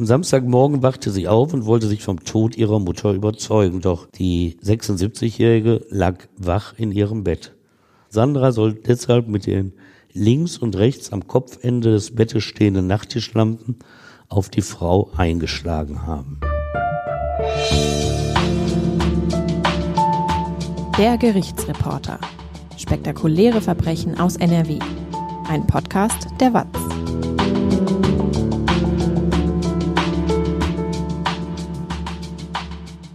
Am Samstagmorgen wachte sie auf und wollte sich vom Tod ihrer Mutter überzeugen, doch die 76-Jährige lag wach in ihrem Bett. Sandra soll deshalb mit den links und rechts am Kopfende des Bettes stehenden Nachttischlampen auf die Frau eingeschlagen haben. Der Gerichtsreporter. Spektakuläre Verbrechen aus NRW. Ein Podcast der WAZ.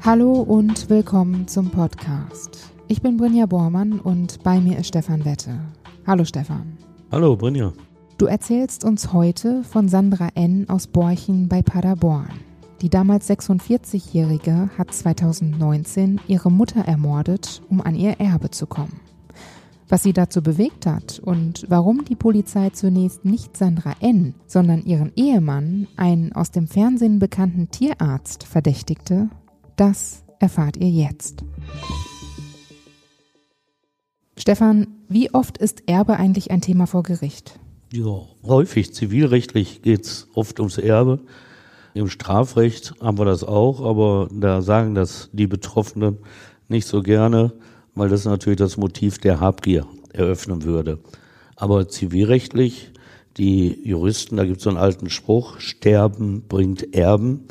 Hallo und willkommen zum Podcast. Ich bin Brinja Bormann und bei mir ist Stefan Wette. Hallo Stefan. Hallo Brinja. Du erzählst uns heute von Sandra N. aus Borchen bei Paderborn. Die damals 46-Jährige hat 2019 ihre Mutter ermordet, um an ihr Erbe zu kommen. Was sie dazu bewegt hat und warum die Polizei zunächst nicht Sandra N., sondern ihren Ehemann, einen aus dem Fernsehen bekannten Tierarzt, verdächtigte, das erfahrt ihr jetzt. Stefan, wie oft ist Erbe eigentlich ein Thema vor Gericht? Ja, häufig. Zivilrechtlich geht es oft ums Erbe. Im Strafrecht haben wir das auch, aber da sagen das die Betroffenen nicht so gerne, weil das natürlich das Motiv der Habgier eröffnen würde. Aber zivilrechtlich, die Juristen, da gibt es so einen alten Spruch, Sterben bringt Erben.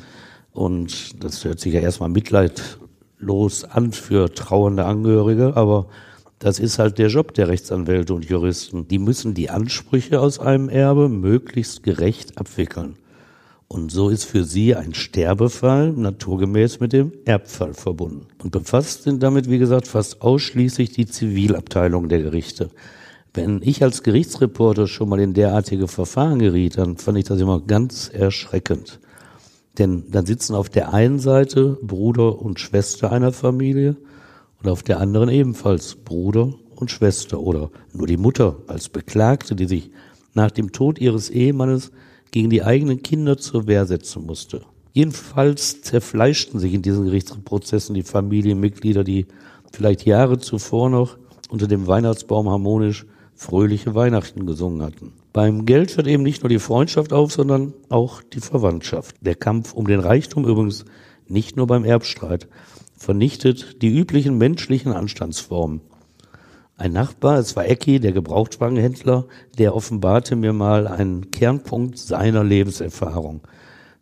Und das hört sich ja erstmal mitleidlos an für trauernde Angehörige, aber das ist halt der Job der Rechtsanwälte und Juristen. Die müssen die Ansprüche aus einem Erbe möglichst gerecht abwickeln. Und so ist für sie ein Sterbefall naturgemäß mit dem Erbfall verbunden. Und befasst sind damit, wie gesagt, fast ausschließlich die Zivilabteilung der Gerichte. Wenn ich als Gerichtsreporter schon mal in derartige Verfahren geriet, dann fand ich das immer ganz erschreckend. Denn dann sitzen auf der einen Seite Bruder und Schwester einer Familie und auf der anderen ebenfalls Bruder und Schwester oder nur die Mutter als Beklagte, die sich nach dem Tod ihres Ehemannes gegen die eigenen Kinder zur Wehr setzen musste. Jedenfalls zerfleischten sich in diesen Gerichtsprozessen die Familienmitglieder, die vielleicht Jahre zuvor noch unter dem Weihnachtsbaum harmonisch fröhliche Weihnachten gesungen hatten. Beim Geld hört eben nicht nur die Freundschaft auf, sondern auch die Verwandtschaft. Der Kampf um den Reichtum übrigens nicht nur beim Erbstreit vernichtet die üblichen menschlichen Anstandsformen. Ein Nachbar, es war Ecki, der Gebrauchtwagenhändler, der offenbarte mir mal einen Kernpunkt seiner Lebenserfahrung.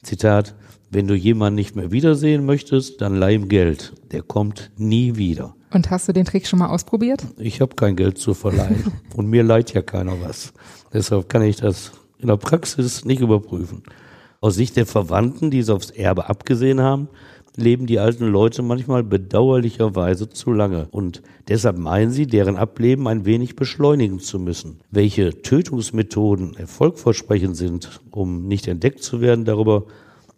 Zitat, wenn du jemanden nicht mehr wiedersehen möchtest, dann leih ihm Geld. Der kommt nie wieder. Und hast du den Trick schon mal ausprobiert? Ich habe kein Geld zu verleihen und mir leiht ja keiner was. Deshalb kann ich das in der Praxis nicht überprüfen. Aus Sicht der Verwandten, die es aufs Erbe abgesehen haben, leben die alten Leute manchmal bedauerlicherweise zu lange. Und deshalb meinen sie, deren Ableben ein wenig beschleunigen zu müssen. Welche Tötungsmethoden erfolgversprechend sind, um nicht entdeckt zu werden, darüber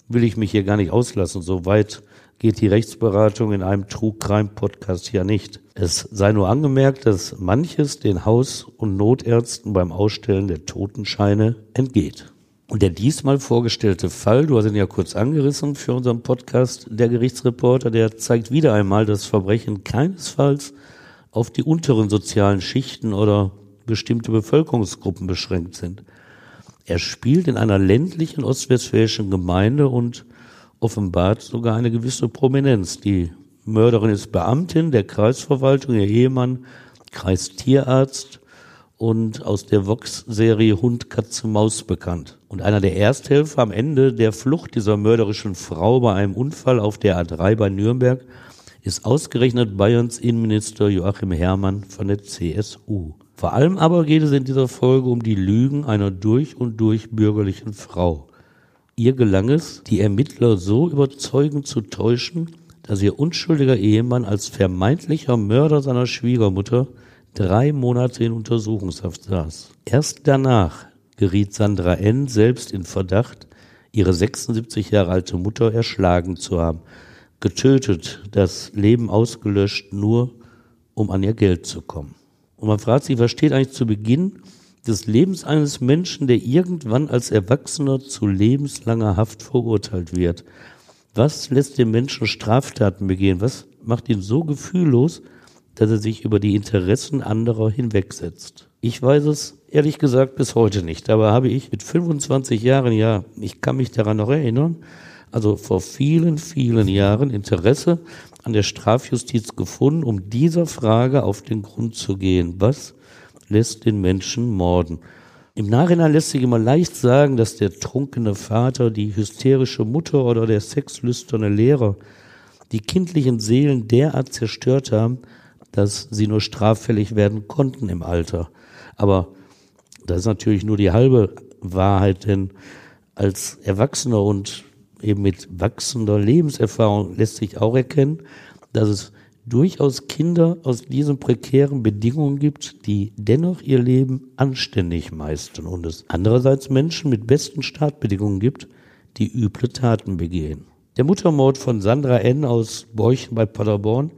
will ich mich hier gar nicht auslassen. Soweit geht die Rechtsberatung in einem True Crime Podcast ja nicht. Es sei nur angemerkt, dass manches den Haus- und Notärzten beim Ausstellen der Totenscheine entgeht. Und der diesmal vorgestellte Fall, du hast ihn ja kurz angerissen für unseren Podcast, der Gerichtsreporter, der zeigt wieder einmal, dass Verbrechen keinesfalls auf die unteren sozialen Schichten oder bestimmte Bevölkerungsgruppen beschränkt sind. Er spielt in einer ländlichen ostwestfälischen Gemeinde und offenbart sogar eine gewisse Prominenz. Die Mörderin ist Beamtin der Kreisverwaltung, ihr Ehemann Kreistierarzt und aus der Vox-Serie Hund, Katze, Maus bekannt. Und einer der Ersthelfer am Ende der Flucht dieser mörderischen Frau bei einem Unfall auf der A3 bei Nürnberg ist ausgerechnet Bayerns Innenminister Joachim Herrmann von der CSU. Vor allem aber geht es in dieser Folge um die Lügen einer durch und durch bürgerlichen Frau. Ihr gelang es, die Ermittler so überzeugend zu täuschen, dass ihr unschuldiger Ehemann als vermeintlicher Mörder seiner Schwiegermutter drei Monate in Untersuchungshaft saß. Erst danach geriet Sandra N. selbst in Verdacht, ihre 76 Jahre alte Mutter erschlagen zu haben, getötet, das Leben ausgelöscht, nur um an ihr Geld zu kommen. Und man fragt sich, was steht eigentlich zu Beginn des Lebens eines Menschen, der irgendwann als Erwachsener zu lebenslanger Haft verurteilt wird? Was lässt den Menschen Straftaten begehen? Was macht ihn so gefühllos, dass er sich über die Interessen anderer hinwegsetzt. Ich weiß es ehrlich gesagt bis heute nicht. Aber habe ich mit 25 Jahren, ja, ich kann mich daran noch erinnern, also vor vielen, vielen Jahren Interesse an der Strafjustiz gefunden, um dieser Frage auf den Grund zu gehen. Was lässt den Menschen morden? Im Nachhinein lässt sich immer leicht sagen, dass der trunkene Vater, die hysterische Mutter oder der sexlüsterne Lehrer die kindlichen Seelen derart zerstört haben, dass sie nur straffällig werden konnten im Alter. Aber das ist natürlich nur die halbe Wahrheit, denn als Erwachsener und eben mit wachsender Lebenserfahrung lässt sich auch erkennen, dass es durchaus Kinder aus diesen prekären Bedingungen gibt, die dennoch ihr Leben anständig meistern und es andererseits Menschen mit besten Startbedingungen gibt, die üble Taten begehen. Der Muttermord von Sandra N. aus Beuchen bei Paderborn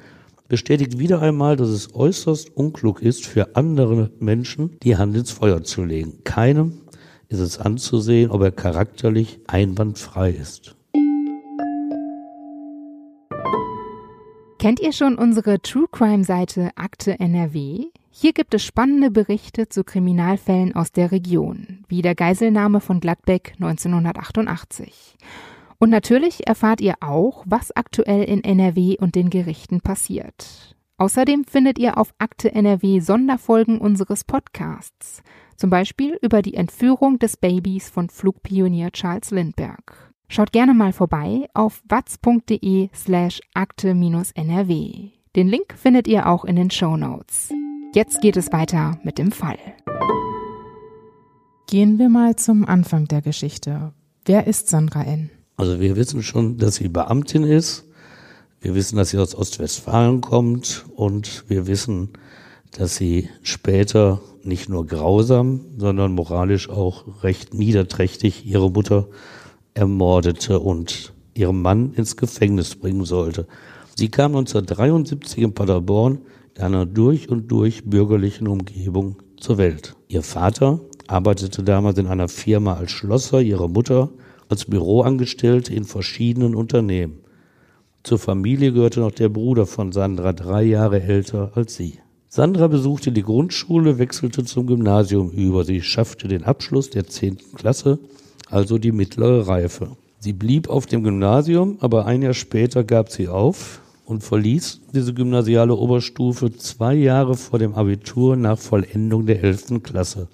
bestätigt wieder einmal, dass es äußerst unklug ist, für andere Menschen die Hand ins Feuer zu legen. Keinem ist es anzusehen, ob er charakterlich einwandfrei ist. Kennt ihr schon unsere True Crime Seite Akte NRW? Hier gibt es spannende Berichte zu Kriminalfällen aus der Region, wie der Geiselnahme von Gladbeck 1988. Und natürlich erfahrt ihr auch, was aktuell in NRW und den Gerichten passiert. Außerdem findet ihr auf Akte NRW Sonderfolgen unseres Podcasts, zum Beispiel über die Entführung des Babys von Flugpionier Charles Lindbergh. Schaut gerne mal vorbei auf watz.de slash akte-nrw. Den Link findet ihr auch in den Show Notes. Jetzt geht es weiter mit dem Fall. Gehen wir mal zum Anfang der Geschichte. Wer ist Sandra N.? Also wir wissen schon, dass sie Beamtin ist. Wir wissen, dass sie aus Ostwestfalen kommt und wir wissen, dass sie später nicht nur grausam, sondern moralisch auch recht niederträchtig ihre Mutter ermordete und ihren Mann ins Gefängnis bringen sollte. Sie kam 1973 in Paderborn in einer durch und durch bürgerlichen Umgebung zur Welt. Ihr Vater arbeitete damals in einer Firma als Schlosser, ihre Mutter als Büroangestellte in verschiedenen Unternehmen. Zur Familie gehörte noch der Bruder von Sandra, drei Jahre älter als sie. Sandra besuchte die Grundschule, wechselte zum Gymnasium über. Sie schaffte den Abschluss der zehnten Klasse also die mittlere Reife. Sie blieb auf dem Gymnasium, aber ein Jahr später gab sie auf und verließ diese gymnasiale Oberstufe zwei Jahre vor dem Abitur nach Vollendung der elften Klasse.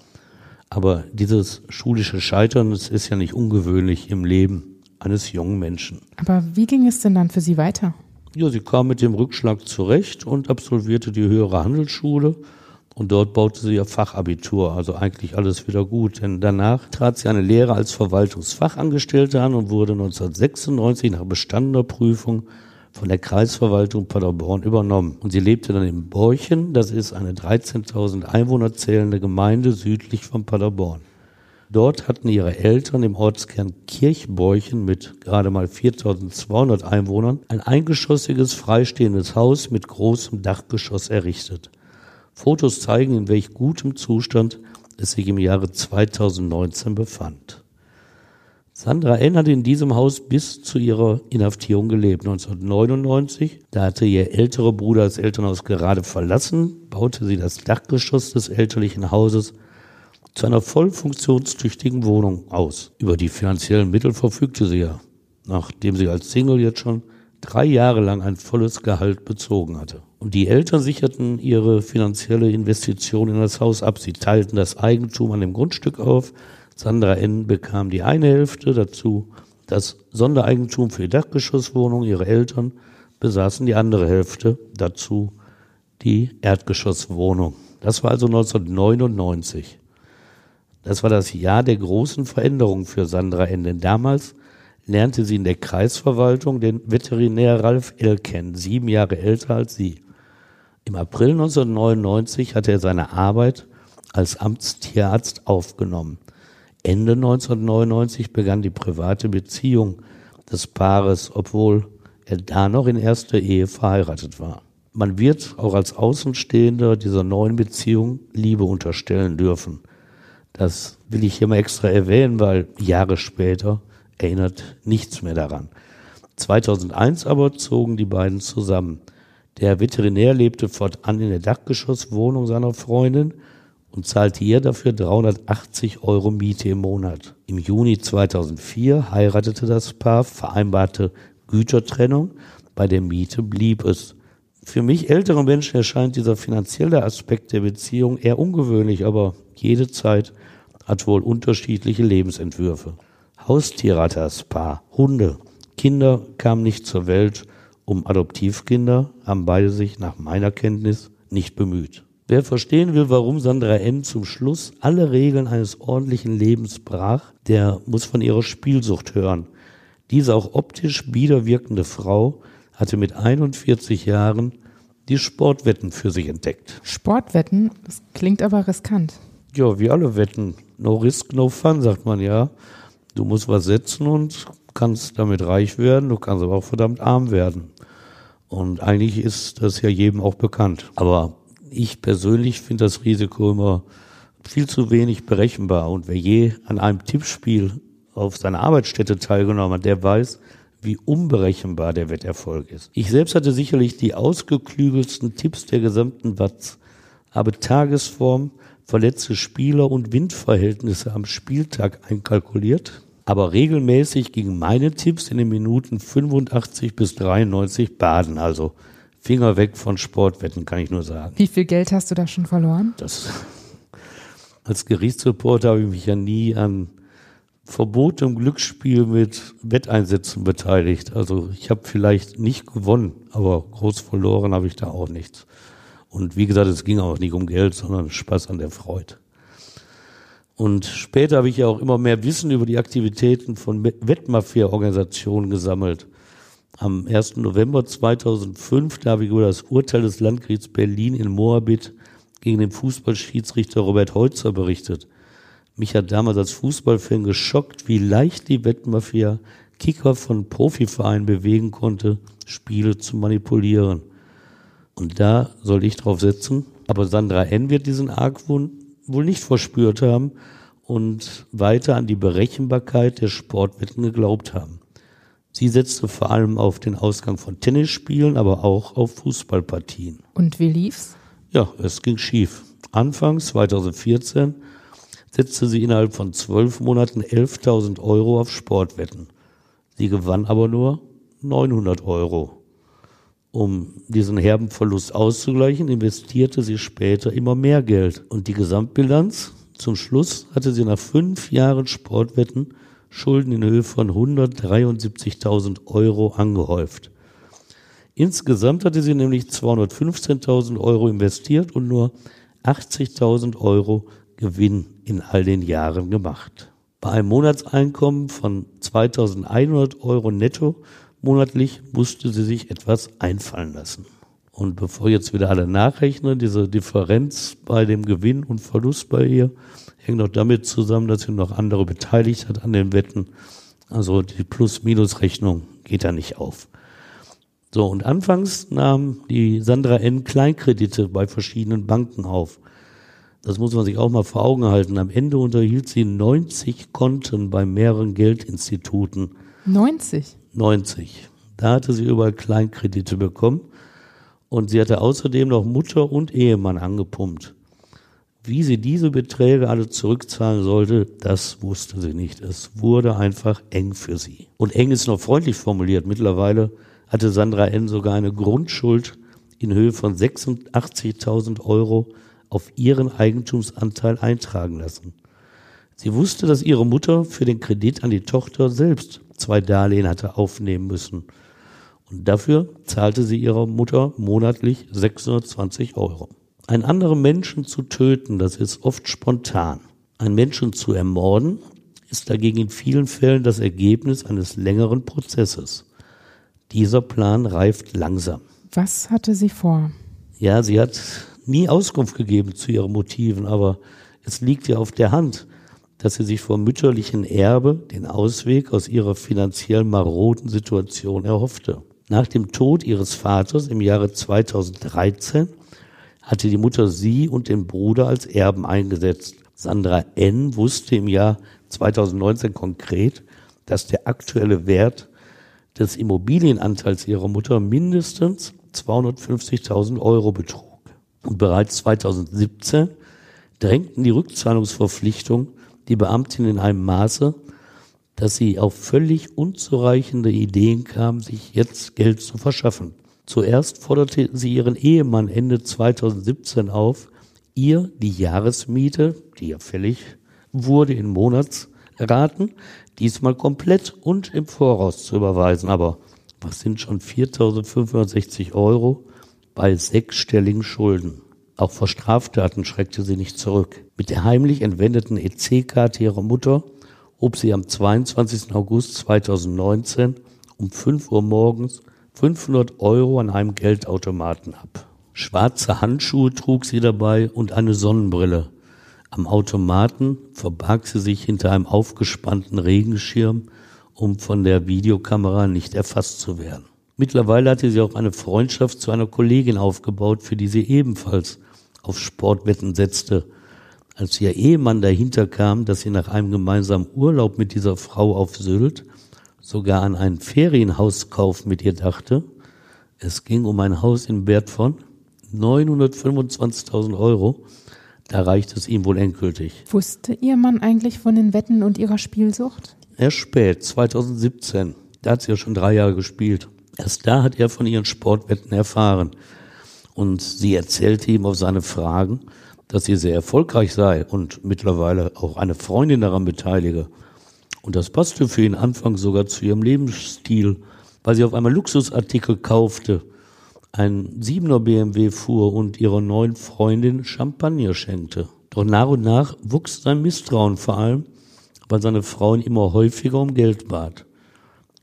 Aber dieses schulische Scheitern, das ist ja nicht ungewöhnlich im Leben eines jungen Menschen. Aber wie ging es denn dann für Sie weiter? Ja, sie kam mit dem Rückschlag zurecht und absolvierte die höhere Handelsschule und dort baute sie ihr Fachabitur, also eigentlich alles wieder gut. Denn danach trat sie eine Lehre als Verwaltungsfachangestellte an und wurde 1996 nach bestandener Prüfung von der Kreisverwaltung Paderborn übernommen. Und sie lebte dann in Borchen, das ist eine 13.000 Einwohner zählende Gemeinde südlich von Paderborn. Dort hatten ihre Eltern im Ortskern Kirchborchen mit gerade mal 4.200 Einwohnern ein eingeschossiges freistehendes Haus mit großem Dachgeschoss errichtet. Fotos zeigen, in welch gutem Zustand es sich im Jahre 2019 befand. Sandra N. hat in diesem Haus bis zu ihrer Inhaftierung gelebt. 1999, da hatte ihr älterer Bruder das Elternhaus gerade verlassen, baute sie das Dachgeschoss des elterlichen Hauses zu einer voll funktionstüchtigen Wohnung aus. Über die finanziellen Mittel verfügte sie ja, nachdem sie als Single jetzt schon drei Jahre lang ein volles Gehalt bezogen hatte. Und die Eltern sicherten ihre finanzielle Investition in das Haus ab. Sie teilten das Eigentum an dem Grundstück auf. Sandra N. bekam die eine Hälfte, dazu das Sondereigentum für die Dachgeschosswohnung. Ihre Eltern besaßen die andere Hälfte, dazu die Erdgeschosswohnung. Das war also 1999. Das war das Jahr der großen Veränderung für Sandra N. Denn damals lernte sie in der Kreisverwaltung den Veterinär Ralf Elken, sieben Jahre älter als sie. Im April 1999 hatte er seine Arbeit als Amtstierarzt aufgenommen. Ende 1999 begann die private Beziehung des Paares, obwohl er da noch in erster Ehe verheiratet war. Man wird auch als Außenstehender dieser neuen Beziehung Liebe unterstellen dürfen. Das will ich hier mal extra erwähnen, weil Jahre später erinnert nichts mehr daran. 2001 aber zogen die beiden zusammen. Der Veterinär lebte fortan in der Dachgeschosswohnung seiner Freundin und zahlte ihr dafür 380 Euro Miete im Monat. Im Juni 2004 heiratete das Paar, vereinbarte Gütertrennung. Bei der Miete blieb es. Für mich ältere Menschen erscheint dieser finanzielle Aspekt der Beziehung eher ungewöhnlich, aber jede Zeit hat wohl unterschiedliche Lebensentwürfe. Haustiere hatte das Paar, Hunde, Kinder kamen nicht zur Welt, um Adoptivkinder haben beide sich nach meiner Kenntnis nicht bemüht. Wer verstehen will, warum Sandra N. zum Schluss alle Regeln eines ordentlichen Lebens brach, der muss von ihrer Spielsucht hören. Diese auch optisch widerwirkende Frau hatte mit 41 Jahren die Sportwetten für sich entdeckt. Sportwetten? Das klingt aber riskant. Ja, wie alle Wetten. No risk, no fun, sagt man ja. Du musst was setzen und kannst damit reich werden, du kannst aber auch verdammt arm werden. Und eigentlich ist das ja jedem auch bekannt. Aber ich persönlich finde das Risiko immer viel zu wenig berechenbar. Und wer je an einem Tippspiel auf seiner Arbeitsstätte teilgenommen hat, der weiß, wie unberechenbar der Wetterfolg ist. Ich selbst hatte sicherlich die ausgeklügelsten Tipps der gesamten Watz, habe Tagesform, verletzte Spieler und Windverhältnisse am Spieltag einkalkuliert. Aber regelmäßig gingen meine Tipps in den Minuten 85 bis 93 baden. Also Finger weg von Sportwetten, kann ich nur sagen. Wie viel Geld hast du da schon verloren? Das, als Gerichtsreporter habe ich mich ja nie an verbotenem Glücksspiel mit Wetteinsätzen beteiligt. Also ich habe vielleicht nicht gewonnen, aber groß verloren habe ich da auch nichts. Und wie gesagt, es ging auch nicht um Geld, sondern Spaß an der Freude. Und später habe ich ja auch immer mehr Wissen über die Aktivitäten von Wettmafia-Organisationen gesammelt. Am 1. November 2005, da habe ich über das Urteil des Landgerichts Berlin in Moabit gegen den Fußballschiedsrichter Robert Heutzer berichtet. Mich hat damals als Fußballfan geschockt, wie leicht die Wettmafia Kicker von Profivereinen bewegen konnte, Spiele zu manipulieren. Und da soll ich drauf setzen. Aber Sandra N. wird diesen Argwohn wohl nicht verspürt haben und weiter an die Berechenbarkeit der Sportwetten geglaubt haben. Sie setzte vor allem auf den Ausgang von Tennisspielen, aber auch auf Fußballpartien. Und wie lief's? Ja, es ging schief. Anfangs 2014 setzte sie innerhalb von zwölf Monaten 11.000 Euro auf Sportwetten. Sie gewann aber nur 900 Euro. Um diesen herben Verlust auszugleichen, investierte sie später immer mehr Geld. Und die Gesamtbilanz? Zum Schluss hatte sie nach fünf Jahren Sportwetten Schulden in Höhe von 173.000 Euro angehäuft. Insgesamt hatte sie nämlich 215.000 Euro investiert und nur 80.000 Euro Gewinn in all den Jahren gemacht. Bei einem Monatseinkommen von 2100 Euro netto monatlich musste sie sich etwas einfallen lassen. Und bevor jetzt wieder alle nachrechnen, diese Differenz bei dem Gewinn und Verlust bei ihr hängt noch damit zusammen, dass sie noch andere beteiligt hat an den Wetten. Also die Plus-Minus-Rechnung geht da nicht auf. So, und anfangs nahm die Sandra N. Kleinkredite bei verschiedenen Banken auf. Das muss man sich auch mal vor Augen halten. Am Ende unterhielt sie 90 Konten bei mehreren Geldinstituten. 90? 90. Da hatte sie überall Kleinkredite bekommen. Und sie hatte außerdem noch Mutter und Ehemann angepumpt. Wie sie diese Beträge alle zurückzahlen sollte, das wusste sie nicht. Es wurde einfach eng für sie. Und eng ist noch freundlich formuliert. Mittlerweile hatte Sandra N. sogar eine Grundschuld in Höhe von 86.000 Euro auf ihren Eigentumsanteil eintragen lassen. Sie wusste, dass ihre Mutter für den Kredit an die Tochter selbst zwei Darlehen hatte aufnehmen müssen. Und dafür zahlte sie ihrer Mutter monatlich 620 Euro. Einen anderen Menschen zu töten, das ist oft spontan. Einen Menschen zu ermorden, ist dagegen in vielen Fällen das Ergebnis eines längeren Prozesses. Dieser Plan reift langsam. Was hatte sie vor? Ja, sie hat nie Auskunft gegeben zu ihren Motiven, aber es liegt ja auf der Hand, dass sie sich vom mütterlichen Erbe den Ausweg aus ihrer finanziell maroden Situation erhoffte. Nach dem Tod ihres Vaters im Jahre 2013 hatte die Mutter sie und den Bruder als Erben eingesetzt. Sandra N. wusste im Jahr 2019 konkret, dass der aktuelle Wert des Immobilienanteils ihrer Mutter mindestens 250.000 Euro betrug. Und bereits 2017 drängten die Rückzahlungsverpflichtung die Beamtin in einem Maße, dass sie auf völlig unzureichende Ideen kam, sich jetzt Geld zu verschaffen. Zuerst forderte sie ihren Ehemann Ende 2017 auf, ihr die Jahresmiete, die ja fällig wurde in Monatsraten, diesmal komplett und im Voraus zu überweisen. Aber was sind schon 4.560 Euro bei sechsstelligen Schulden? Auch vor Straftaten schreckte sie nicht zurück. Mit der heimlich entwendeten EC-Karte ihrer Mutter hob sie am 22. August 2019 um 5 Uhr morgens 500 Euro an einem Geldautomaten ab. Schwarze Handschuhe trug sie dabei und eine Sonnenbrille. Am Automaten verbarg sie sich hinter einem aufgespannten Regenschirm, um von der Videokamera nicht erfasst zu werden. Mittlerweile hatte sie auch eine Freundschaft zu einer Kollegin aufgebaut, für die sie ebenfalls auf Sportwetten setzte. Als ihr Ehemann dahinter kam, dass sie nach einem gemeinsamen Urlaub mit dieser Frau auf Sylt sogar an einen Ferienhauskauf mit ihr dachte, es ging um ein Haus in Wert von 925.000 Euro, da reicht es ihm wohl endgültig. Wusste Ihr Mann eigentlich von den Wetten und Ihrer Spielsucht? Erst spät, 2017. Da hat sie ja schon drei Jahre gespielt. Erst da hat er von ihren Sportwetten erfahren. Und sie erzählte ihm auf seine Fragen, dass sie sehr erfolgreich sei und mittlerweile auch eine Freundin daran beteilige. Und das passte für ihn anfangs sogar zu ihrem Lebensstil, weil sie auf einmal Luxusartikel kaufte, ein Siebener BMW fuhr und ihrer neuen Freundin Champagner schenkte. Doch nach und nach wuchs sein Misstrauen vor allem, weil seine Frau ihn immer häufiger um Geld bat.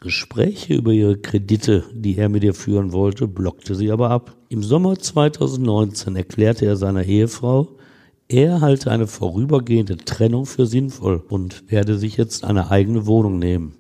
Gespräche über ihre Kredite, die er mit ihr führen wollte, blockte sie aber ab. Im Sommer 2019 erklärte er seiner Ehefrau, er halte eine vorübergehende Trennung für sinnvoll und werde sich jetzt eine eigene Wohnung nehmen.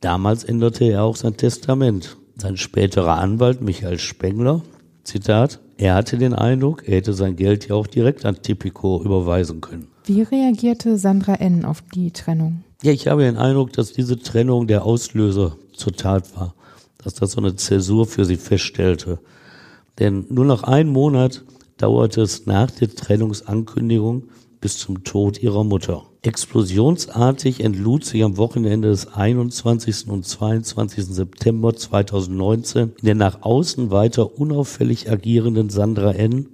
Damals änderte er auch sein Testament. Sein späterer Anwalt Michael Spengler, Zitat, er hatte den Eindruck, er hätte sein Geld ja auch direkt an Tipico überweisen können. Wie reagierte Sandra N. auf die Trennung? Ja, ich habe den Eindruck, dass diese Trennung der Auslöser zur Tat war, dass das so eine Zäsur für sie feststellte. Denn nur noch einen Monat dauerte es nach der Trennungsankündigung bis zum Tod ihrer Mutter. Explosionsartig entlud sich am Wochenende des 21. und 22. September 2019 in der nach außen weiter unauffällig agierenden Sandra N.,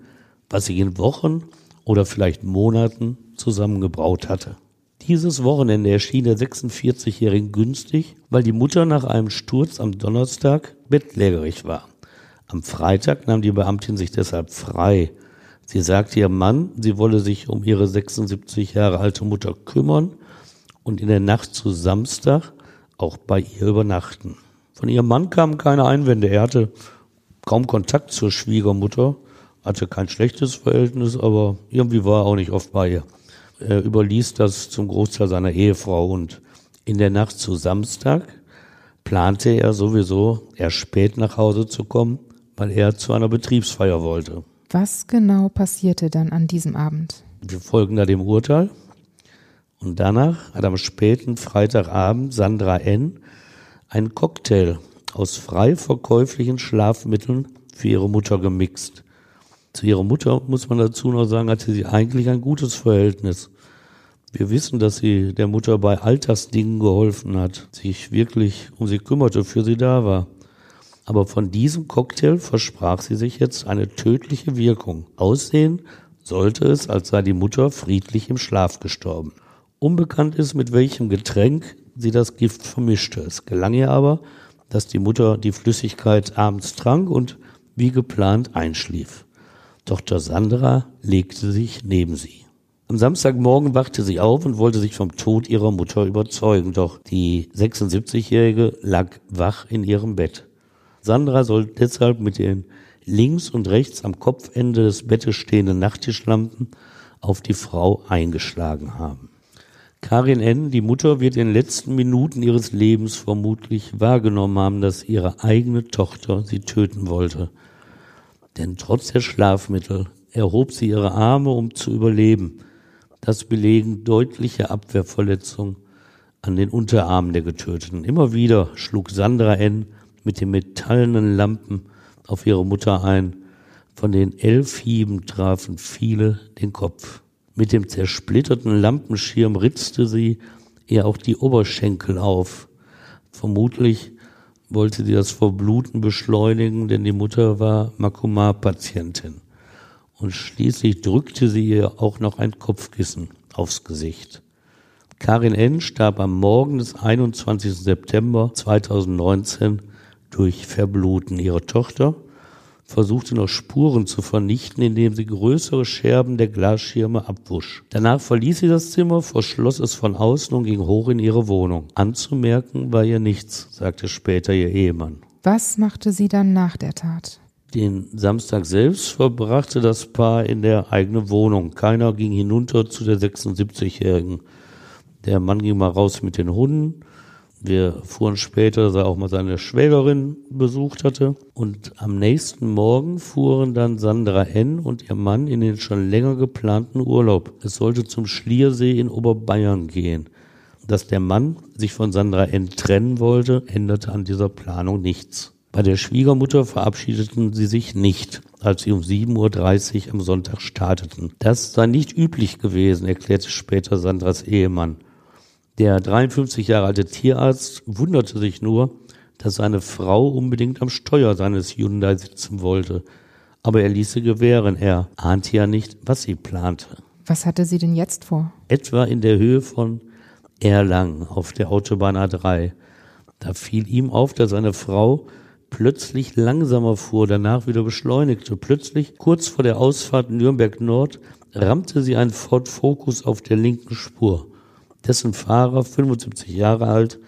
was sich in Wochen oder vielleicht Monaten zusammengebraut hatte. Dieses Wochenende erschien der 46-Jährigen günstig, weil die Mutter nach einem Sturz am Donnerstag bettlägerig war. Am Freitag nahm die Beamtin sich deshalb frei. Sie sagte ihrem Mann, sie wolle sich um ihre 76 Jahre alte Mutter kümmern und in der Nacht zu Samstag auch bei ihr übernachten. Von ihrem Mann kamen keine Einwände. Er hatte kaum Kontakt zur Schwiegermutter, hatte kein schlechtes Verhältnis, aber irgendwie war er auch nicht oft bei ihr. Er überließ das zum Großteil seiner Ehefrau und in der Nacht zu Samstag plante er sowieso erst spät nach Hause zu kommen, weil er zu einer Betriebsfeier wollte. Was genau passierte dann an diesem Abend? Wir folgen da dem Urteil. Und danach hat am späten Freitagabend Sandra N. einen Cocktail aus frei verkäuflichen Schlafmitteln für ihre Mutter gemixt. Zu ihrer Mutter, muss man dazu noch sagen, hatte sie eigentlich ein gutes Verhältnis. Wir wissen, dass sie der Mutter bei Alltagsdingen geholfen hat, sich wirklich um sie kümmerte, für sie da war. Aber von diesem Cocktail versprach sie sich jetzt eine tödliche Wirkung. Aussehen sollte es, als sei die Mutter friedlich im Schlaf gestorben. Unbekannt ist, mit welchem Getränk sie das Gift vermischte. Es gelang ihr aber, dass die Mutter die Flüssigkeit abends trank und wie geplant einschlief. Tochter Sandra legte sich neben sie. Am Samstagmorgen wachte sie auf und wollte sich vom Tod ihrer Mutter überzeugen, doch die 76-Jährige lag wach in ihrem Bett. Sandra soll deshalb mit den links und rechts am Kopfende des Bettes stehenden Nachttischlampen auf die Frau eingeschlagen haben. Karin N., die Mutter, wird in den letzten Minuten ihres Lebens vermutlich wahrgenommen haben, dass ihre eigene Tochter sie töten wollte. Denn trotz der Schlafmittel erhob sie ihre Arme, um zu überleben. Das belegen deutliche Abwehrverletzungen an den Unterarmen der Getöteten. Immer wieder schlug Sandra N. mit den metallenen Lampen auf ihre Mutter ein. Von den elf Hieben trafen viele den Kopf. Mit dem zersplitterten Lampenschirm ritzte sie ihr auch die Oberschenkel auf. Vermutlich wollte sie das Verbluten beschleunigen, denn die Mutter war Makumar-Patientin. Und schließlich drückte sie ihr auch noch ein Kopfkissen aufs Gesicht. Karin N. starb am Morgen des 21. September 2019 durch Verbluten. Ihre Tochter versuchte noch Spuren zu vernichten, indem sie größere Scherben der Glasschirme abwusch. Danach verließ sie das Zimmer, verschloss es von außen und ging hoch in ihre Wohnung. Anzumerken war ihr nichts, sagte später ihr Ehemann. Was machte sie dann nach der Tat? Den Samstag selbst verbrachte das Paar in der eigenen Wohnung. Keiner ging hinunter zu der 76-Jährigen. Der Mann ging mal raus mit den Hunden wir fuhren später, dass er auch mal seine Schwägerin besucht hatte. Und am nächsten Morgen fuhren dann Sandra N. und ihr Mann in den schon länger geplanten Urlaub. Es sollte zum Schliersee in Oberbayern gehen. Dass der Mann sich von Sandra N. trennen wollte, änderte an dieser Planung nichts. Bei der Schwiegermutter verabschiedeten sie sich nicht, als sie um 7.30 Uhr am Sonntag starteten. Das sei nicht üblich gewesen, erklärte später Sandras Ehemann. Der 53 Jahre alte Tierarzt wunderte sich nur, dass seine Frau unbedingt am Steuer seines Hyundai sitzen wollte. Aber er ließ sie gewähren. Er ahnte ja nicht, was sie plante. Was hatte sie denn jetzt vor? Etwa in der Höhe von Erlangen auf der Autobahn A3. Da fiel ihm auf, dass seine Frau plötzlich langsamer fuhr, danach wieder beschleunigte. Plötzlich, kurz vor der Ausfahrt Nürnberg Nord, rammte sie einen Ford Focus auf der linken Spur. Dessen Fahrer, 75 Jahre alt,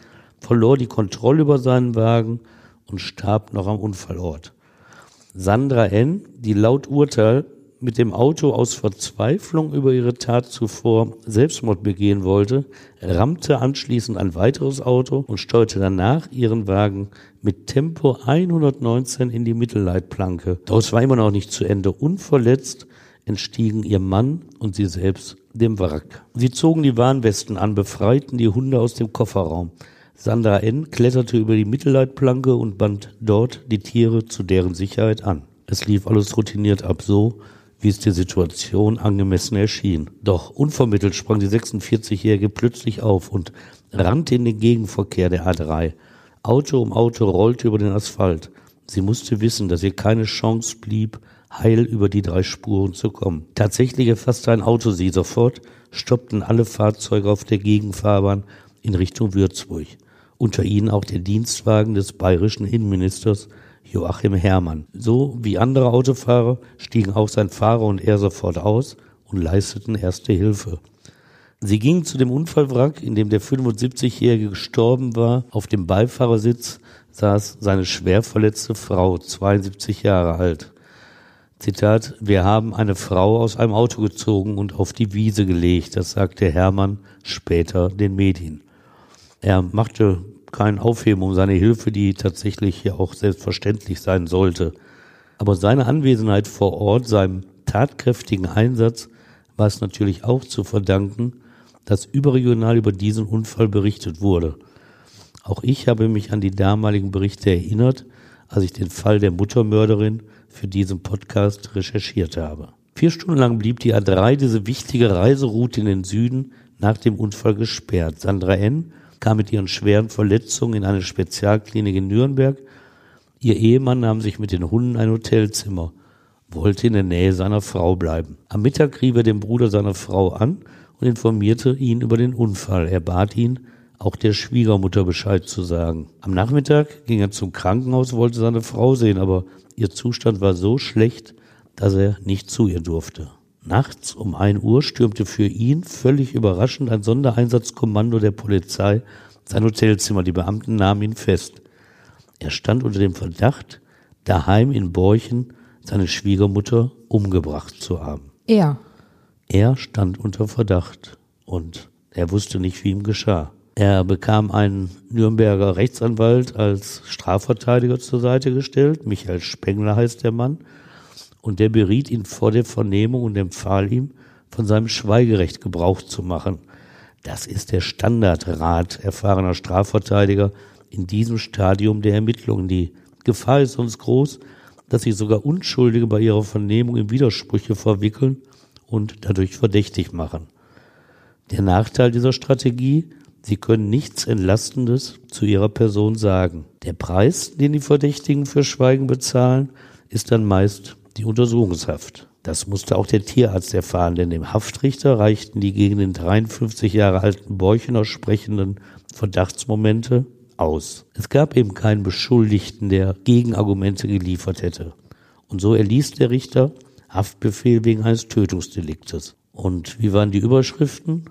verlor die Kontrolle über seinen Wagen und starb noch am Unfallort. Sandra N., die laut Urteil mit dem Auto aus Verzweiflung über ihre Tat zuvor Selbstmord begehen wollte, rammte anschließend ein weiteres Auto und steuerte danach ihren Wagen mit Tempo 119 in die Mittelleitplanke. Doch war immer noch nicht zu Ende. Unverletzt entstiegen ihr Mann und sie selbst dem Wrack. Sie zogen die Warnwesten an, befreiten die Hunde aus dem Kofferraum. Sandra N. kletterte über die Mittelleitplanke und band dort die Tiere zu deren Sicherheit an. Es lief alles routiniert ab, so wie es der Situation angemessen erschien. Doch unvermittelt sprang die 46-Jährige plötzlich auf und rannte in den Gegenverkehr der A3. Auto um Auto rollte über den Asphalt. Sie musste wissen, dass ihr keine Chance blieb, heil über die drei Spuren zu kommen. Tatsächlich erfasste ein Auto sie sofort, stoppten alle Fahrzeuge auf der Gegenfahrbahn in Richtung Würzburg. Unter ihnen auch der Dienstwagen des bayerischen Innenministers Joachim Herrmann. So wie andere Autofahrer stiegen auch sein Fahrer und er sofort aus und leisteten erste Hilfe. Sie gingen zu dem Unfallwrack, in dem der 75-Jährige gestorben war. Auf dem Beifahrersitz saß seine schwer verletzte Frau, 72 Jahre alt. Zitat, wir haben eine Frau aus einem Auto gezogen und auf die Wiese gelegt, das sagte Hermann später den Medien. Er machte keinen Aufheben um seine Hilfe, die tatsächlich ja auch selbstverständlich sein sollte. Aber seine Anwesenheit vor Ort, seinem tatkräftigen Einsatz, war es natürlich auch zu verdanken, dass überregional über diesen Unfall berichtet wurde. Auch ich habe mich an die damaligen Berichte erinnert, als ich den Fall der Muttermörderin für diesen Podcast recherchiert habe. Vier Stunden lang blieb die A3, diese wichtige Reiseroute in den Süden, nach dem Unfall gesperrt. Sandra N. kam mit ihren schweren Verletzungen in eine Spezialklinik in Nürnberg. Ihr Ehemann nahm sich mit den Hunden ein Hotelzimmer, wollte in der Nähe seiner Frau bleiben. Am Mittag rief er den Bruder seiner Frau an und informierte ihn über den Unfall. Er bat ihn, auch der Schwiegermutter Bescheid zu sagen. Am Nachmittag ging er zum Krankenhaus, wollte seine Frau sehen, aber Ihr Zustand war so schlecht, dass er nicht zu ihr durfte. Nachts um ein Uhr stürmte für ihn völlig überraschend ein Sondereinsatzkommando der Polizei sein Hotelzimmer. Die Beamten nahmen ihn fest. Er stand unter dem Verdacht, daheim in Borchen seine Schwiegermutter umgebracht zu haben. Er. Er stand unter Verdacht und er wusste nicht, wie ihm geschah. Er bekam einen Nürnberger Rechtsanwalt als Strafverteidiger zur Seite gestellt. Michael Spengler heißt der Mann. Und der beriet ihn vor der Vernehmung und empfahl ihm, von seinem Schweigerecht Gebrauch zu machen. Das ist der Standardrat erfahrener Strafverteidiger in diesem Stadium der Ermittlungen. Die Gefahr ist sonst groß, dass sich sogar Unschuldige bei ihrer Vernehmung in Widersprüche verwickeln und dadurch verdächtig machen. Der Nachteil dieser Strategie, sie können nichts Entlastendes zu ihrer Person sagen. Der Preis, den die Verdächtigen für Schweigen bezahlen, ist dann meist die Untersuchungshaft. Das musste auch der Tierarzt erfahren, denn dem Haftrichter reichten die gegen den 53 Jahre alten Borchener sprechenden Verdachtsmomente aus. Es gab eben keinen Beschuldigten, der Gegenargumente geliefert hätte. Und so erließ der Richter Haftbefehl wegen eines Tötungsdeliktes. Und wie waren die Überschriften?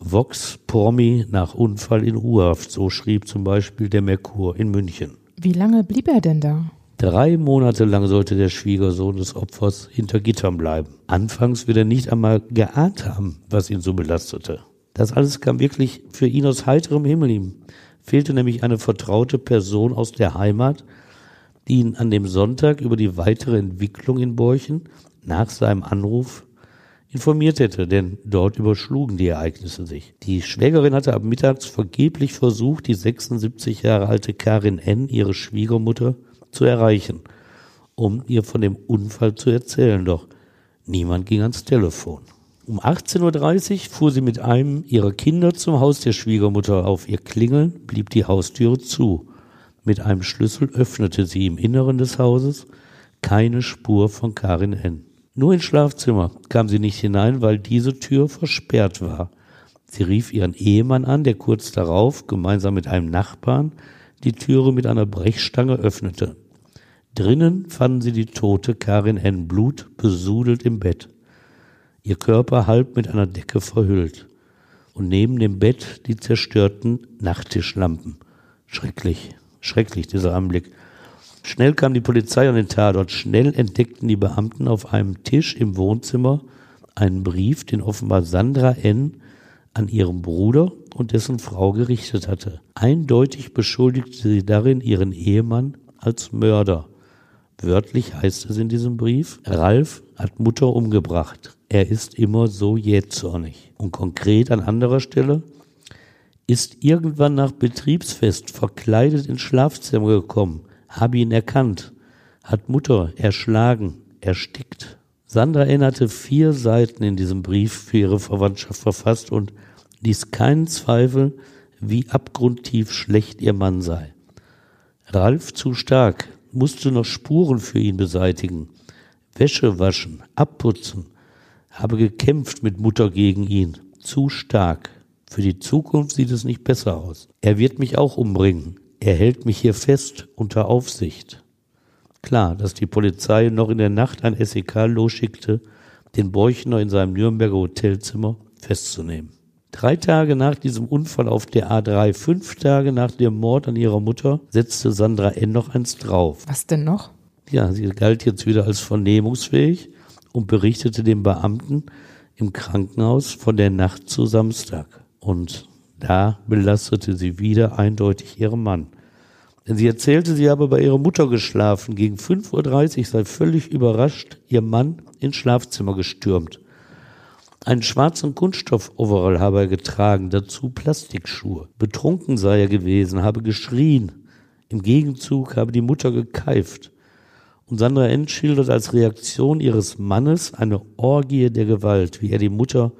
Vox Pormi nach Unfall in Urhaft, so schrieb zum Beispiel der Merkur in München. Wie lange blieb er denn da? Drei Monate lang sollte der Schwiegersohn des Opfers hinter Gittern bleiben. Anfangs wird er nicht einmal geahnt haben, was ihn so belastete. Das alles kam wirklich für ihn aus heiterem Himmel. Ihm fehlte nämlich eine vertraute Person aus der Heimat, die ihn an dem Sonntag über die weitere Entwicklung in Borchen nach seinem Anruf informiert hätte, denn dort überschlugen die Ereignisse sich. Die Schwägerin hatte ab mittags vergeblich versucht, die 76 Jahre alte Karin N., ihre Schwiegermutter, zu erreichen, um ihr von dem Unfall zu erzählen, doch niemand ging ans Telefon. Um 18.30 Uhr fuhr sie mit einem ihrer Kinder zum Haus der Schwiegermutter auf. Ihr Klingeln blieb die Haustüre zu. Mit einem Schlüssel öffnete sie im Inneren des Hauses keine Spur von Karin N. Nur ins Schlafzimmer kam sie nicht hinein, weil diese Tür versperrt war. Sie rief ihren Ehemann an, der kurz darauf gemeinsam mit einem Nachbarn die Türe mit einer Brechstange öffnete. Drinnen fanden sie die tote Karin N. Blut besudelt im Bett. Ihr Körper halb mit einer Decke verhüllt. Und neben dem Bett die zerstörten Nachttischlampen. Schrecklich, schrecklich dieser Anblick. Schnell kam die Polizei an den Tatort. Schnell entdeckten die Beamten auf einem Tisch im Wohnzimmer einen Brief, den offenbar Sandra N. an ihrem Bruder und dessen Frau gerichtet hatte. Eindeutig beschuldigte sie darin ihren Ehemann als Mörder. Wörtlich heißt es in diesem Brief, Ralf hat Mutter umgebracht. Er ist immer so jähzornig. Und konkret an anderer Stelle, ist irgendwann nach Betriebsfest verkleidet ins Schlafzimmer gekommen, habe ihn erkannt, hat Mutter erschlagen, erstickt. Sandra hatte vier Seiten in diesem Brief für ihre Verwandtschaft verfasst und ließ keinen Zweifel, wie abgrundtief schlecht ihr Mann sei. Ralf zu stark, musste noch Spuren für ihn beseitigen, Wäsche waschen, abputzen, habe gekämpft mit Mutter gegen ihn, zu stark. Für die Zukunft sieht es nicht besser aus. Er wird mich auch umbringen. Er hält mich hier fest unter Aufsicht. Klar, dass die Polizei noch in der Nacht ein SEK losschickte, den Beuchner in seinem Nürnberger Hotelzimmer festzunehmen. Drei Tage nach diesem Unfall auf der A3, fünf Tage nach dem Mord an ihrer Mutter, setzte Sandra N. noch eins drauf. Was denn noch? Ja, sie galt jetzt wieder als vernehmungsfähig und berichtete dem Beamten im Krankenhaus von der Nacht zu Samstag. Und da belastete sie wieder eindeutig ihren Mann. Denn sie erzählte, sie habe bei ihrer Mutter geschlafen. Gegen 5.30 Uhr sei völlig überrascht ihr Mann ins Schlafzimmer gestürmt. Einen schwarzen Kunststoff-Overall habe er getragen, dazu Plastikschuhe. Betrunken sei er gewesen, habe geschrien. Im Gegenzug habe die Mutter gekeift. Und Sandra N. schildert als Reaktion ihres Mannes eine Orgie der Gewalt, wie er die Mutter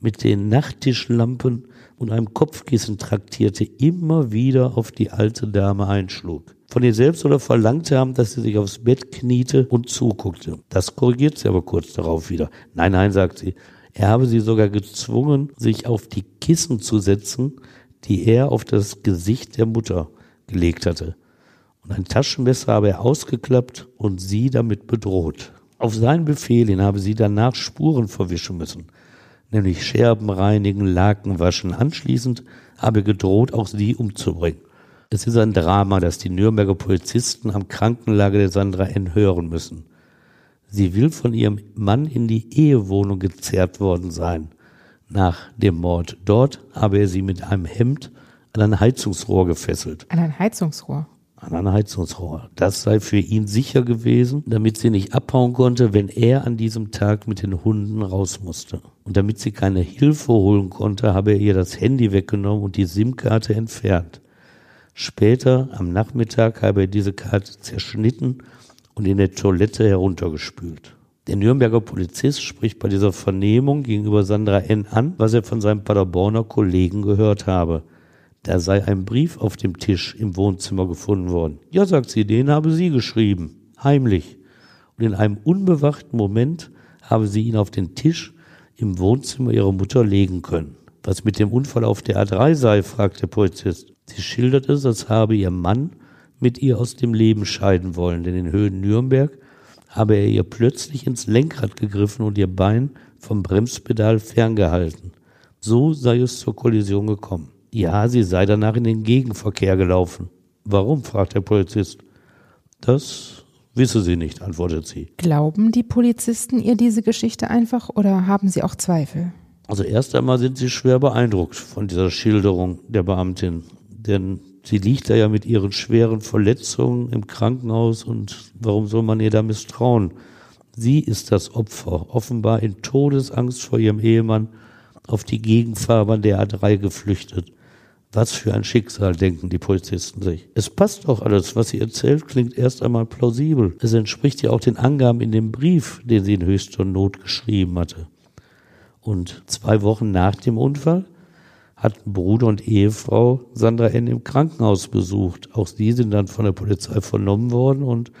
mit den Nachttischlampen und einem Kopfkissen traktierte, immer wieder auf die alte Dame einschlug. Von ihr selbst oder verlangte haben, dass sie sich aufs Bett kniete und zuguckte. Das korrigiert sie aber kurz darauf wieder. Nein, nein, sagt sie, er habe sie sogar gezwungen, sich auf die Kissen zu setzen, die er auf das Gesicht der Mutter gelegt hatte. Und ein Taschenmesser habe er ausgeklappt und sie damit bedroht. Auf seinen Befehl hin habe sie danach Spuren verwischen müssen, nämlich Scherben reinigen, Laken waschen. Anschließend habe gedroht, auch sie umzubringen. Es ist ein Drama, das die Nürnberger Polizisten am Krankenlager der Sandra N. hören müssen. Sie will von ihrem Mann in die Ehewohnung gezerrt worden sein. Nach dem Mord dort habe er sie mit einem Hemd an ein Heizungsrohr gefesselt. An ein Heizungsrohr? An ein Heizungsrohr. Das sei für ihn sicher gewesen, damit sie nicht abhauen konnte, wenn er an diesem Tag mit den Hunden raus musste. Und damit sie keine Hilfe holen konnte, habe er ihr das Handy weggenommen und die SIM-Karte entfernt. Später am Nachmittag habe er diese Karte zerschnitten und in der Toilette heruntergespült. Der Nürnberger Polizist spricht bei dieser Vernehmung gegenüber Sandra N. an, was er von seinem Paderborner Kollegen gehört habe. Da sei ein Brief auf dem Tisch im Wohnzimmer gefunden worden. Ja, sagt sie, den habe sie geschrieben. Heimlich. Und in einem unbewachten Moment habe sie ihn auf den Tisch im Wohnzimmer ihrer Mutter legen können. Was mit dem Unfall auf der A3 sei, fragt der Polizist. Sie schildert es, als habe ihr Mann mit ihr aus dem Leben scheiden wollen, denn in Höhen Nürnberg habe er ihr plötzlich ins Lenkrad gegriffen und ihr Bein vom Bremspedal ferngehalten. So sei es zur Kollision gekommen. Ja, sie sei danach in den Gegenverkehr gelaufen. Warum? fragt der Polizist. Das wisse sie nicht, antwortet sie. Glauben die Polizisten ihr diese Geschichte einfach oder haben sie auch Zweifel? Also erst einmal sind sie schwer beeindruckt von dieser Schilderung der Beamtin, denn sie liegt da ja mit ihren schweren Verletzungen im Krankenhaus und warum soll man ihr da misstrauen? Sie ist das Opfer, offenbar in Todesangst vor ihrem Ehemann auf die Gegenfahrbahn der A3 geflüchtet. Was für ein Schicksal, denken die Polizisten sich. Es passt auch alles, was sie erzählt, klingt erst einmal plausibel. Es entspricht ja auch den Angaben in dem Brief, den sie in höchster Not geschrieben hatte. Und zwei Wochen nach dem Unfall hatten Bruder und Ehefrau Sandra N. im Krankenhaus besucht. Auch sie sind dann von der Polizei vernommen worden und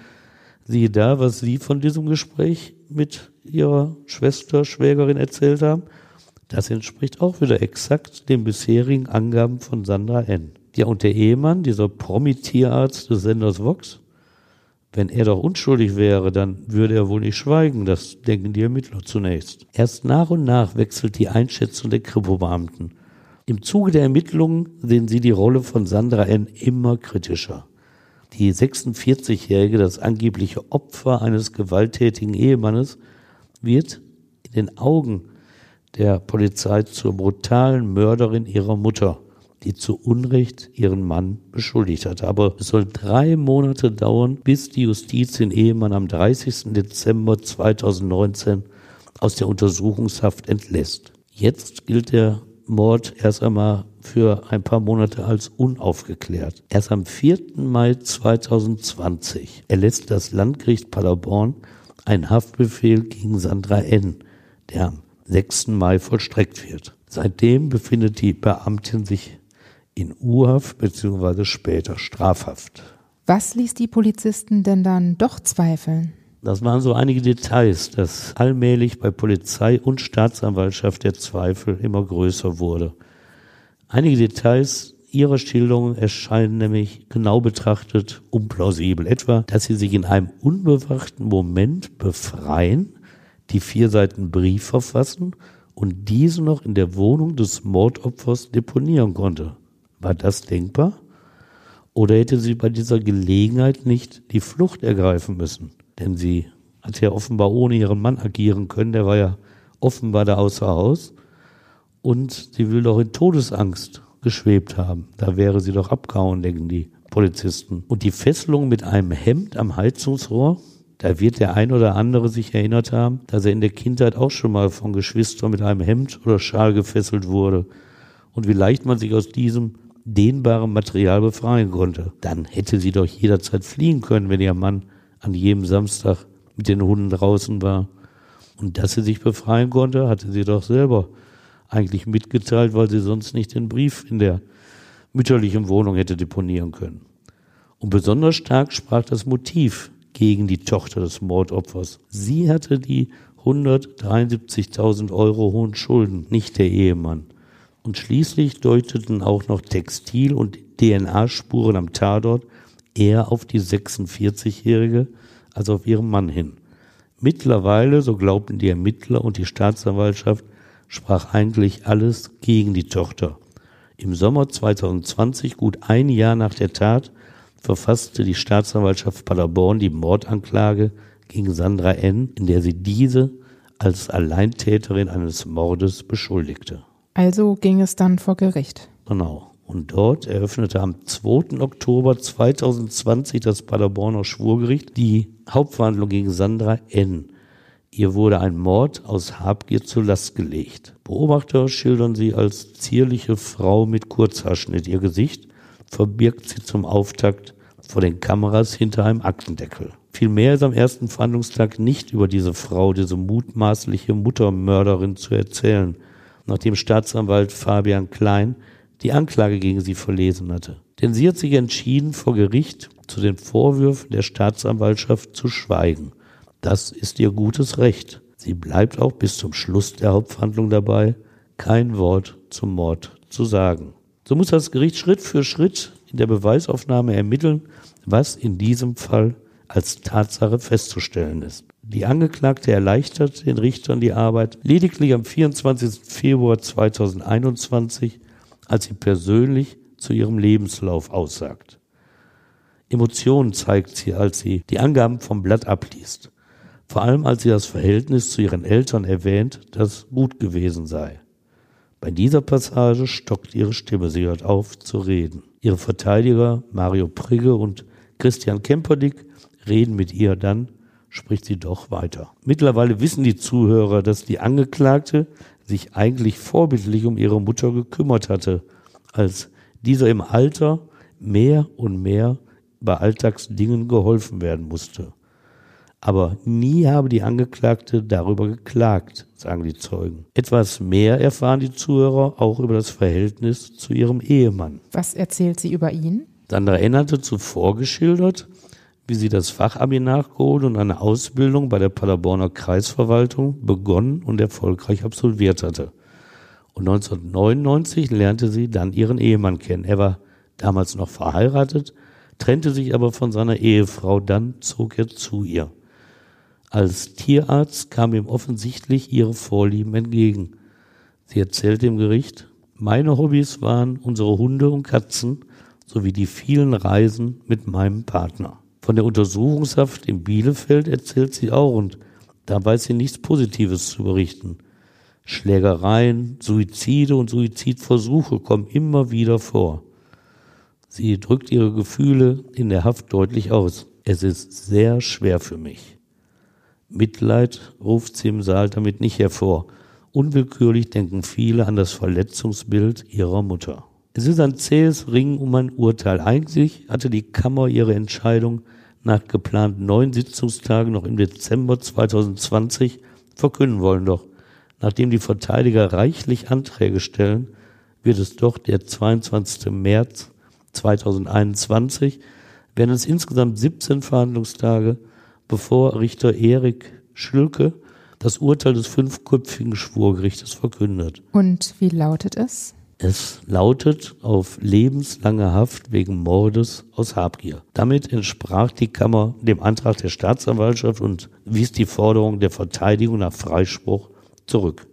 siehe da, was sie von diesem Gespräch mit ihrer Schwester, Schwägerin erzählt haben. Das entspricht auch wieder exakt den bisherigen Angaben von Sandra N. Ja, und der Ehemann, dieser Promi-Tierarzt des Senders Vox, wenn er doch unschuldig wäre, dann würde er wohl nicht schweigen, das denken die Ermittler zunächst. Erst nach und nach wechselt die Einschätzung der Kripo-Beamten. Im Zuge der Ermittlungen sehen sie die Rolle von Sandra N. immer kritischer. Die 46-Jährige, das angebliche Opfer eines gewalttätigen Ehemannes, wird in den Augen der Polizei zur brutalen Mörderin ihrer Mutter, die zu Unrecht ihren Mann beschuldigt hat. Aber es soll drei Monate dauern, bis die Justiz den Ehemann am 30. Dezember 2019 aus der Untersuchungshaft entlässt. Jetzt gilt der Mord erst einmal für ein paar Monate als unaufgeklärt. Erst am 4. Mai 2020 erlässt das Landgericht Paderborn einen Haftbefehl gegen Sandra N., der am 6. Mai vollstreckt wird. Seitdem befindet die Beamtin sich in Urhaft bzw. später Strafhaft. Was ließ die Polizisten denn dann doch zweifeln? Das waren so einige Details, dass allmählich bei Polizei und Staatsanwaltschaft der Zweifel immer größer wurde. Einige Details ihrer Schilderung erscheinen nämlich genau betrachtet unplausibel. Etwa, dass sie sich in einem unbewachten Moment befreien die vier Seiten Brief verfassen und diese noch in der Wohnung des Mordopfers deponieren konnte. War das denkbar? Oder hätte sie bei dieser Gelegenheit nicht die Flucht ergreifen müssen? Denn sie hat ja offenbar ohne ihren Mann agieren können, der war ja offenbar da außer Haus. Und sie will doch in Todesangst geschwebt haben. Da wäre sie doch abgehauen, denken die Polizisten. Und die Fesselung mit einem Hemd am Heizungsrohr, da wird der ein oder andere sich erinnert haben, dass er in der Kindheit auch schon mal von Geschwistern mit einem Hemd oder Schal gefesselt wurde. Und wie leicht man sich aus diesem dehnbaren Material befreien konnte. Dann hätte sie doch jederzeit fliehen können, wenn ihr Mann an jedem Samstag mit den Hunden draußen war. Und dass sie sich befreien konnte, hatte sie doch selber eigentlich mitgeteilt, weil sie sonst nicht den Brief in der mütterlichen Wohnung hätte deponieren können. Und besonders stark sprach das Motiv gegen die Tochter des Mordopfers. Sie hatte die 173.000 Euro hohen Schulden, nicht der Ehemann. Und schließlich deuteten auch noch Textil- und DNA-Spuren am Tatort eher auf die 46-Jährige als auf ihren Mann hin. Mittlerweile, so glaubten die Ermittler und die Staatsanwaltschaft, sprach eigentlich alles gegen die Tochter. Im Sommer 2020, gut ein Jahr nach der Tat, verfasste die Staatsanwaltschaft Paderborn die Mordanklage gegen Sandra N., in der sie diese als Alleintäterin eines Mordes beschuldigte. Also ging es dann vor Gericht. Genau. Und dort eröffnete am 2. Oktober 2020 das Paderborner Schwurgericht die Hauptverhandlung gegen Sandra N. Ihr wurde ein Mord aus Habgier zur Last gelegt. Beobachter schildern sie als zierliche Frau mit Kurzhaarschnitt. Ihr Gesicht verbirgt sie zum Auftakt vor den Kameras hinter einem Aktendeckel. Vielmehr ist am ersten Verhandlungstag nicht über diese Frau, diese mutmaßliche Muttermörderin zu erzählen, nachdem Staatsanwalt Fabian Klein die Anklage gegen sie verlesen hatte. Denn sie hat sich entschieden, vor Gericht zu den Vorwürfen der Staatsanwaltschaft zu schweigen. Das ist ihr gutes Recht. Sie bleibt auch bis zum Schluss der Hauptverhandlung dabei, kein Wort zum Mord zu sagen. So muss das Gericht Schritt für Schritt in der Beweisaufnahme ermitteln, was in diesem Fall als Tatsache festzustellen ist. Die Angeklagte erleichtert den Richtern die Arbeit lediglich am 24. Februar 2021, als sie persönlich zu ihrem Lebenslauf aussagt. Emotionen zeigt sie, als sie die Angaben vom Blatt abliest. Vor allem als sie das Verhältnis zu ihren Eltern erwähnt, das gut gewesen sei. Bei dieser Passage stockt ihre Stimme, sie hört auf zu reden. Ihre Verteidiger Mario Prigge und Christian Kemperdick reden mit ihr, dann spricht sie doch weiter. Mittlerweile wissen die Zuhörer, dass die Angeklagte sich eigentlich vorbildlich um ihre Mutter gekümmert hatte, als dieser im Alter mehr und mehr bei Alltagsdingen geholfen werden musste. Aber nie habe die Angeklagte darüber geklagt, sagen die Zeugen. Etwas mehr erfahren die Zuhörer auch über das Verhältnis zu ihrem Ehemann. Was erzählt sie über ihn? Sandra N. hatte zuvor geschildert, wie sie das Fachabi nachgeholt und eine Ausbildung bei der Paderborner Kreisverwaltung begonnen und erfolgreich absolviert hatte. Und 1999 lernte sie dann ihren Ehemann kennen. Er war damals noch verheiratet, trennte sich aber von seiner Ehefrau, dann zog er zu ihr. Als Tierarzt kam ihm offensichtlich ihre Vorlieben entgegen. Sie erzählt dem Gericht, meine Hobbys waren unsere Hunde und Katzen sowie die vielen Reisen mit meinem Partner. Von der Untersuchungshaft in Bielefeld erzählt sie auch und da weiß sie nichts Positives zu berichten. Schlägereien, Suizide und Suizidversuche kommen immer wieder vor. Sie drückt ihre Gefühle in der Haft deutlich aus. Es ist sehr schwer für mich. Mitleid ruft sie im Saal damit nicht hervor. Unwillkürlich denken viele an das Verletzungsbild ihrer Mutter. Es ist ein zähes Ringen um ein Urteil. Eigentlich hatte die Kammer ihre Entscheidung nach geplant neun Sitzungstagen noch im Dezember 2020 verkünden wollen. Doch nachdem die Verteidiger reichlich Anträge stellen, wird es doch der 22. März 2021, werden es insgesamt 17 Verhandlungstage bevor Richter Erik Schülke das Urteil des fünfköpfigen Schwurgerichtes verkündet. Und wie lautet es? Es lautet auf lebenslange Haft wegen Mordes aus Habgier. Damit entsprach die Kammer dem Antrag der Staatsanwaltschaft und wies die Forderung der Verteidigung nach Freispruch zurück.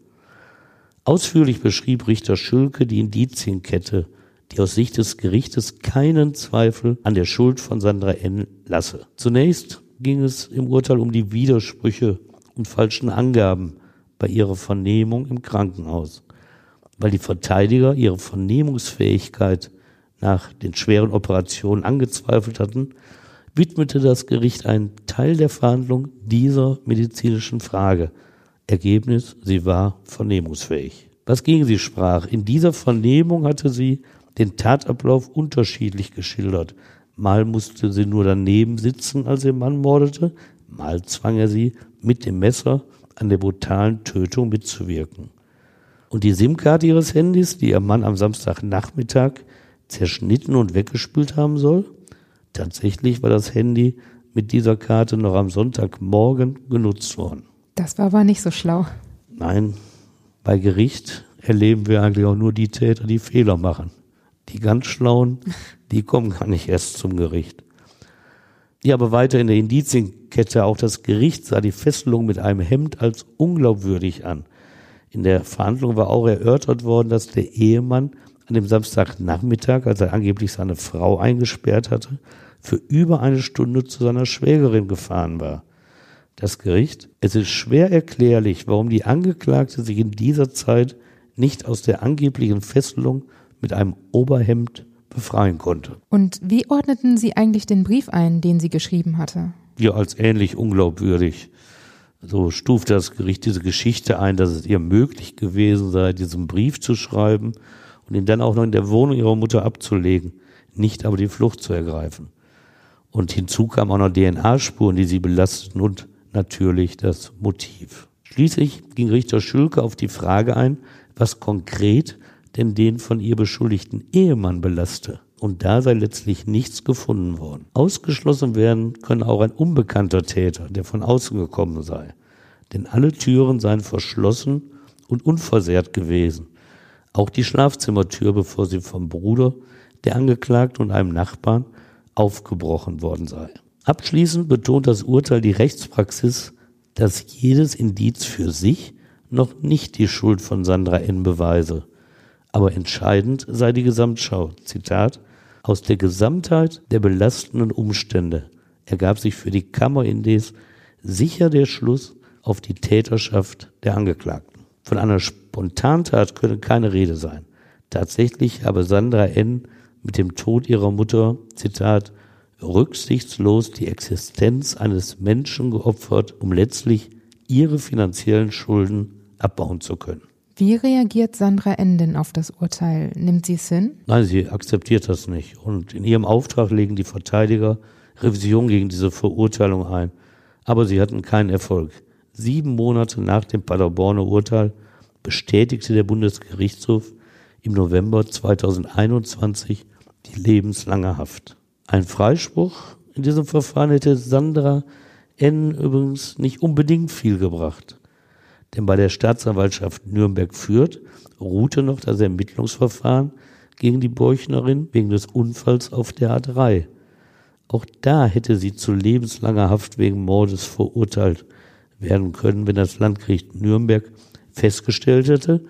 Ausführlich beschrieb Richter Schülke die Indizienkette, die aus Sicht des Gerichtes keinen Zweifel an der Schuld von Sandra N. lasse. Zunächst ging es im Urteil um die Widersprüche und falschen Angaben bei ihrer Vernehmung im Krankenhaus, weil die Verteidiger ihre Vernehmungsfähigkeit nach den schweren Operationen angezweifelt hatten, widmete das Gericht einen Teil der Verhandlung dieser medizinischen Frage. Ergebnis, sie war vernehmungsfähig. Was gegen sie sprach, in dieser Vernehmung hatte sie den Tatablauf unterschiedlich geschildert. Mal musste sie nur daneben sitzen, als ihr Mann mordete, mal zwang er sie mit dem Messer an der brutalen Tötung mitzuwirken. Und die SIM-Karte ihres Handys, die ihr Mann am Samstagnachmittag zerschnitten und weggespült haben soll? Tatsächlich war das Handy mit dieser Karte noch am Sonntagmorgen genutzt worden. Das war aber nicht so schlau. Nein, bei Gericht erleben wir eigentlich auch nur die Täter, die Fehler machen. Die ganz Schlauen, die kommen gar nicht erst zum Gericht. Ja, aber weiter in der Indizienkette, auch das Gericht sah die Fesselung mit einem Hemd als unglaubwürdig an. In der Verhandlung war auch erörtert worden, dass der Ehemann an dem Samstagnachmittag, als er angeblich seine Frau eingesperrt hatte, für über eine Stunde zu seiner Schwägerin gefahren war. Das Gericht, es ist schwer erklärlich, warum die Angeklagte sich in dieser Zeit nicht aus der angeblichen Fesselung mit einem Oberhemd befreien konnte. Und wie ordneten Sie eigentlich den Brief ein, den sie geschrieben hatte? Ja, als ähnlich unglaubwürdig. So stuft das Gericht diese Geschichte ein, dass es ihr möglich gewesen sei, diesen Brief zu schreiben und ihn dann auch noch in der Wohnung ihrer Mutter abzulegen, nicht aber die Flucht zu ergreifen. Und hinzu kamen auch noch DNA-Spuren, die sie belasteten und natürlich das Motiv. Schließlich ging Richter Schülke auf die Frage ein, was konkret denn den von ihr beschuldigten Ehemann belaste. Und da sei letztlich nichts gefunden worden. Ausgeschlossen werden können auch ein unbekannter Täter, der von außen gekommen sei. Denn alle Türen seien verschlossen und unversehrt gewesen. Auch die Schlafzimmertür, bevor sie vom Bruder der Angeklagten und einem Nachbarn aufgebrochen worden sei. Abschließend betont das Urteil die Rechtspraxis, dass jedes Indiz für sich noch nicht die Schuld von Sandra N. beweise. Aber entscheidend sei die Gesamtschau. Zitat, aus der Gesamtheit der belastenden Umstände ergab sich für die Kammer indes sicher der Schluss auf die Täterschaft der Angeklagten. Von einer Spontantat könne keine Rede sein. Tatsächlich habe Sandra N. mit dem Tod ihrer Mutter, Zitat, rücksichtslos die Existenz eines Menschen geopfert, um letztlich ihre finanziellen Schulden abbauen zu können. Wie reagiert Sandra N. denn auf das Urteil? Nimmt sie es hin? Nein, sie akzeptiert das nicht. Und in ihrem Auftrag legen die Verteidiger Revision gegen diese Verurteilung ein. Aber sie hatten keinen Erfolg. Sieben Monate nach dem Paderborner Urteil bestätigte der Bundesgerichtshof im November 2021 die lebenslange Haft. Ein Freispruch in diesem Verfahren hätte Sandra N. übrigens nicht unbedingt viel gebracht. Denn bei der Staatsanwaltschaft Nürnberg führt, ruhte noch das Ermittlungsverfahren gegen die Borchnerin wegen des Unfalls auf der A3. Auch da hätte sie zu lebenslanger Haft wegen Mordes verurteilt werden können, wenn das Landgericht Nürnberg festgestellt hätte,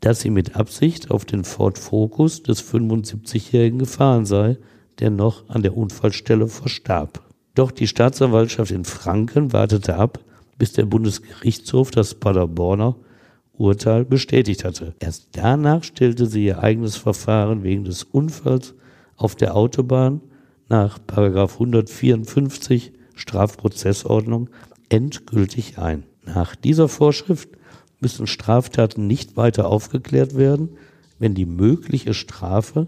dass sie mit Absicht auf den Ford Focus des 75-Jährigen gefahren sei, der noch an der Unfallstelle verstarb. Doch die Staatsanwaltschaft in Franken wartete ab, bis der Bundesgerichtshof das Paderborner Urteil bestätigt hatte. Erst danach stellte sie ihr eigenes Verfahren wegen des Unfalls auf der Autobahn nach 154 Strafprozessordnung endgültig ein. Nach dieser Vorschrift müssen Straftaten nicht weiter aufgeklärt werden, wenn die mögliche Strafe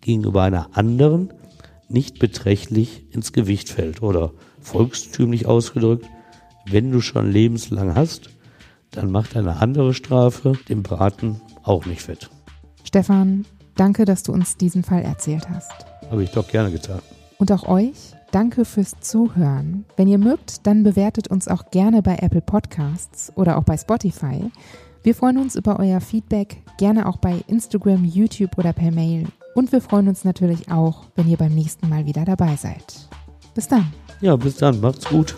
gegenüber einer anderen nicht beträchtlich ins Gewicht fällt oder volkstümlich ausgedrückt, wenn du schon lebenslang hast, dann macht eine andere Strafe den Braten auch nicht fett. Stefan, danke, dass du uns diesen Fall erzählt hast. Habe ich doch gerne getan. Und auch euch, danke fürs Zuhören. Wenn ihr mögt, dann bewertet uns auch gerne bei Apple Podcasts oder auch bei Spotify. Wir freuen uns über euer Feedback, gerne auch bei Instagram, YouTube oder per Mail. Und wir freuen uns natürlich auch, wenn ihr beim nächsten Mal wieder dabei seid. Bis dann. Ja, bis dann. Macht's gut.